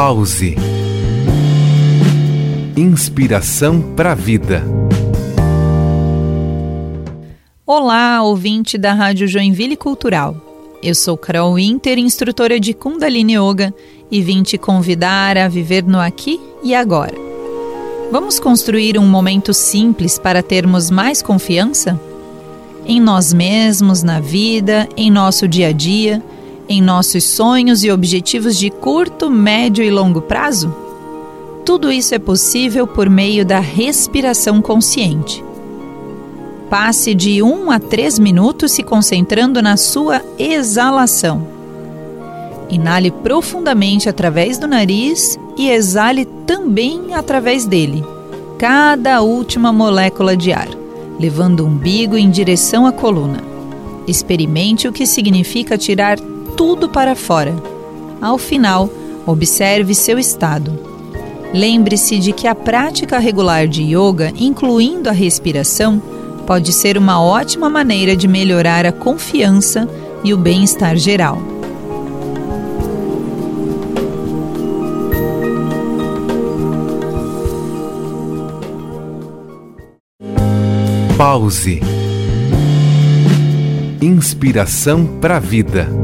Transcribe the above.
Pause. Inspiração para a vida. Olá, ouvinte da Rádio Joinville Cultural. Eu sou Carol Winter, instrutora de Kundalini Yoga, e vim te convidar a viver no aqui e agora. Vamos construir um momento simples para termos mais confiança? Em nós mesmos, na vida, em nosso dia a dia em nossos sonhos e objetivos de curto, médio e longo prazo? Tudo isso é possível por meio da respiração consciente. Passe de 1 a 3 minutos se concentrando na sua exalação. Inale profundamente através do nariz e exale também através dele, cada última molécula de ar, levando o umbigo em direção à coluna. Experimente o que significa tirar tudo para fora. Ao final, observe seu estado. Lembre-se de que a prática regular de yoga, incluindo a respiração, pode ser uma ótima maneira de melhorar a confiança e o bem-estar geral. Pause. Inspiração para a vida.